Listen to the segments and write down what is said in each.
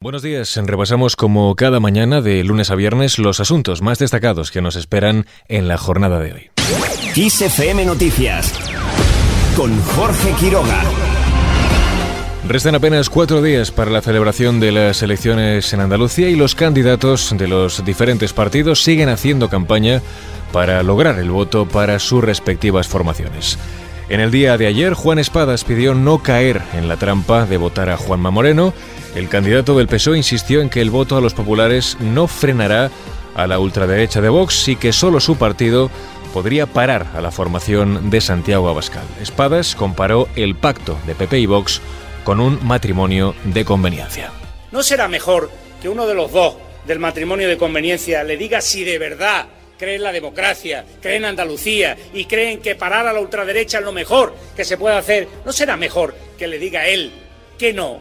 Buenos días, repasamos como cada mañana de lunes a viernes los asuntos más destacados que nos esperan en la jornada de hoy. XFM Noticias con Jorge Quiroga. Restan apenas cuatro días para la celebración de las elecciones en Andalucía y los candidatos de los diferentes partidos siguen haciendo campaña para lograr el voto para sus respectivas formaciones. En el día de ayer, Juan Espadas pidió no caer en la trampa de votar a Juanma Moreno el candidato del PSOE insistió en que el voto a los populares no frenará a la ultraderecha de Vox y que solo su partido podría parar a la formación de Santiago Abascal. Espadas comparó el pacto de PP y Vox con un matrimonio de conveniencia. ¿No será mejor que uno de los dos del matrimonio de conveniencia le diga si de verdad cree en la democracia, cree en Andalucía y creen que parar a la ultraderecha es lo mejor que se puede hacer? ¿No será mejor que le diga él que no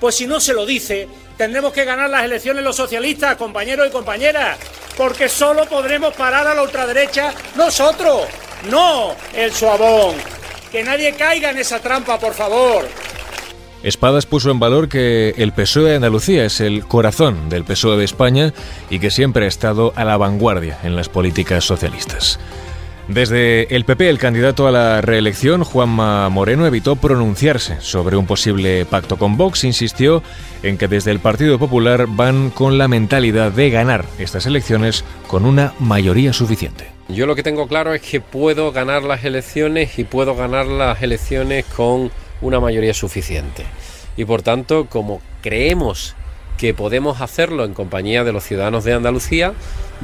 pues si no se lo dice, tendremos que ganar las elecciones los socialistas, compañeros y compañeras, porque solo podremos parar a la ultraderecha nosotros, no el suavón. Que nadie caiga en esa trampa, por favor. Espadas puso en valor que el PSOE de Andalucía es el corazón del PSOE de España y que siempre ha estado a la vanguardia en las políticas socialistas. Desde el PP, el candidato a la reelección, Juanma Moreno, evitó pronunciarse sobre un posible pacto con Vox. Insistió en que desde el Partido Popular van con la mentalidad de ganar estas elecciones con una mayoría suficiente. Yo lo que tengo claro es que puedo ganar las elecciones y puedo ganar las elecciones con una mayoría suficiente. Y por tanto, como creemos que podemos hacerlo en compañía de los ciudadanos de Andalucía,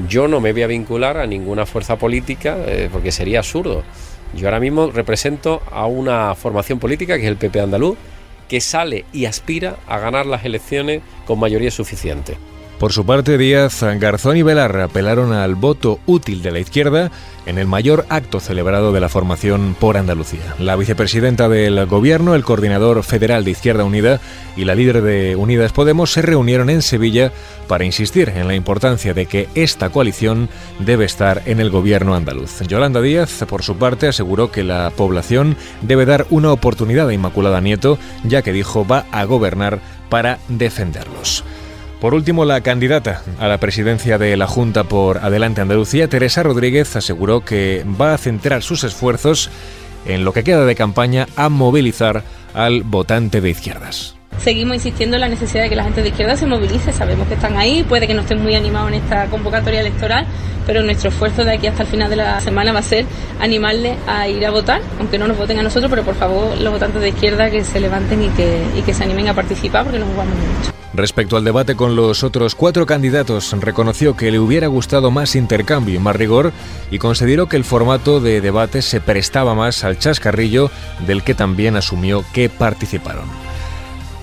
yo no me voy a vincular a ninguna fuerza política eh, porque sería absurdo. Yo ahora mismo represento a una formación política que es el PP andaluz, que sale y aspira a ganar las elecciones con mayoría suficiente. Por su parte, Díaz, Garzón y Belarra apelaron al voto útil de la izquierda en el mayor acto celebrado de la formación por Andalucía. La vicepresidenta del Gobierno, el coordinador federal de Izquierda Unida y la líder de Unidas Podemos se reunieron en Sevilla para insistir en la importancia de que esta coalición debe estar en el Gobierno andaluz. Yolanda Díaz, por su parte, aseguró que la población debe dar una oportunidad a Inmaculada Nieto, ya que dijo va a gobernar para defenderlos. Por último, la candidata a la presidencia de la Junta por Adelante Andalucía, Teresa Rodríguez, aseguró que va a centrar sus esfuerzos en lo que queda de campaña a movilizar al votante de izquierdas seguimos insistiendo en la necesidad de que la gente de izquierda se movilice. Sabemos que están ahí, puede que no estén muy animados en esta convocatoria electoral, pero nuestro esfuerzo de aquí hasta el final de la semana va a ser animarles a ir a votar, aunque no nos voten a nosotros, pero por favor los votantes de izquierda que se levanten y que, y que se animen a participar porque nos jugamos mucho. Respecto al debate con los otros cuatro candidatos, reconoció que le hubiera gustado más intercambio y más rigor y consideró que el formato de debate se prestaba más al chascarrillo del que también asumió que participaron.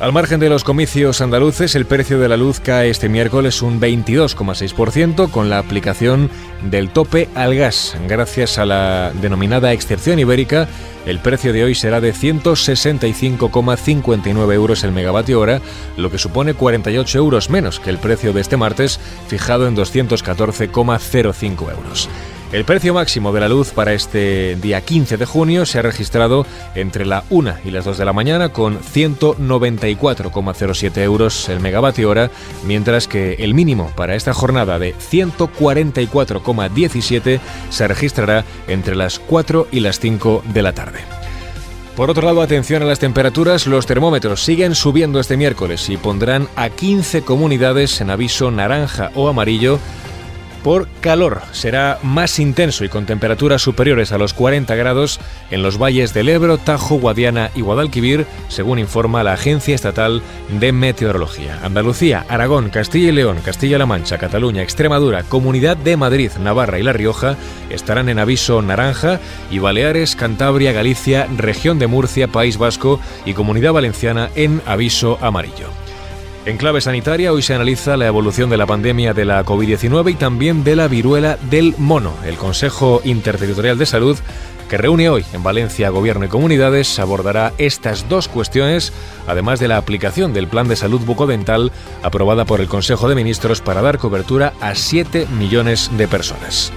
Al margen de los comicios andaluces, el precio de la luz cae este miércoles un 22,6% con la aplicación del tope al gas. Gracias a la denominada excepción ibérica, el precio de hoy será de 165,59 euros el megavatio hora, lo que supone 48 euros menos que el precio de este martes, fijado en 214,05 euros. El precio máximo de la luz para este día 15 de junio se ha registrado entre la 1 y las 2 de la mañana con 194,07 euros el megavatio hora, mientras que el mínimo para esta jornada de 144,17 se registrará entre las 4 y las 5 de la tarde. Por otro lado, atención a las temperaturas, los termómetros siguen subiendo este miércoles y pondrán a 15 comunidades en aviso naranja o amarillo por calor. Será más intenso y con temperaturas superiores a los 40 grados en los valles del Ebro, Tajo, Guadiana y Guadalquivir, según informa la Agencia Estatal de Meteorología. Andalucía, Aragón, Castilla y León, Castilla-La Mancha, Cataluña, Extremadura, Comunidad de Madrid, Navarra y La Rioja estarán en aviso naranja y Baleares, Cantabria, Galicia, Región de Murcia, País Vasco y Comunidad Valenciana en aviso amarillo. En clave sanitaria, hoy se analiza la evolución de la pandemia de la COVID-19 y también de la viruela del mono. El Consejo Interterritorial de Salud, que reúne hoy en Valencia Gobierno y Comunidades, abordará estas dos cuestiones, además de la aplicación del Plan de Salud Bucodental aprobada por el Consejo de Ministros para dar cobertura a 7 millones de personas.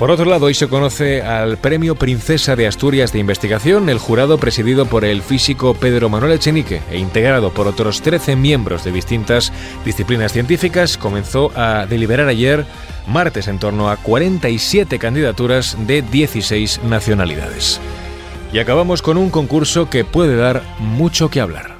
Por otro lado, hoy se conoce al Premio Princesa de Asturias de Investigación, el jurado presidido por el físico Pedro Manuel Echenique e integrado por otros 13 miembros de distintas disciplinas científicas, comenzó a deliberar ayer, martes, en torno a 47 candidaturas de 16 nacionalidades. Y acabamos con un concurso que puede dar mucho que hablar.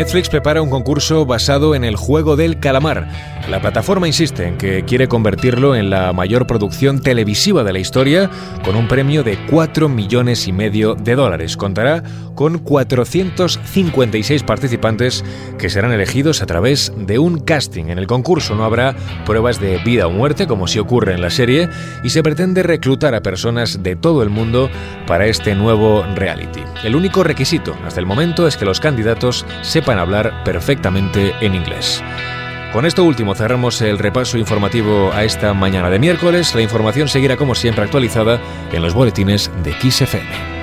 Netflix prepara un concurso basado en el juego del calamar. La plataforma insiste en que quiere convertirlo en la mayor producción televisiva de la historia, con un premio de 4 millones y medio de dólares. Contará con 456 participantes que serán elegidos a través de un casting. En el concurso no habrá pruebas de vida o muerte, como si ocurre en la serie, y se pretende reclutar a personas de todo el mundo para este nuevo reality. El único requisito hasta el momento es que los candidatos sepan hablar perfectamente en inglés. Con esto último cerramos el repaso informativo a esta mañana de miércoles. La información seguirá como siempre actualizada en los boletines de XFM.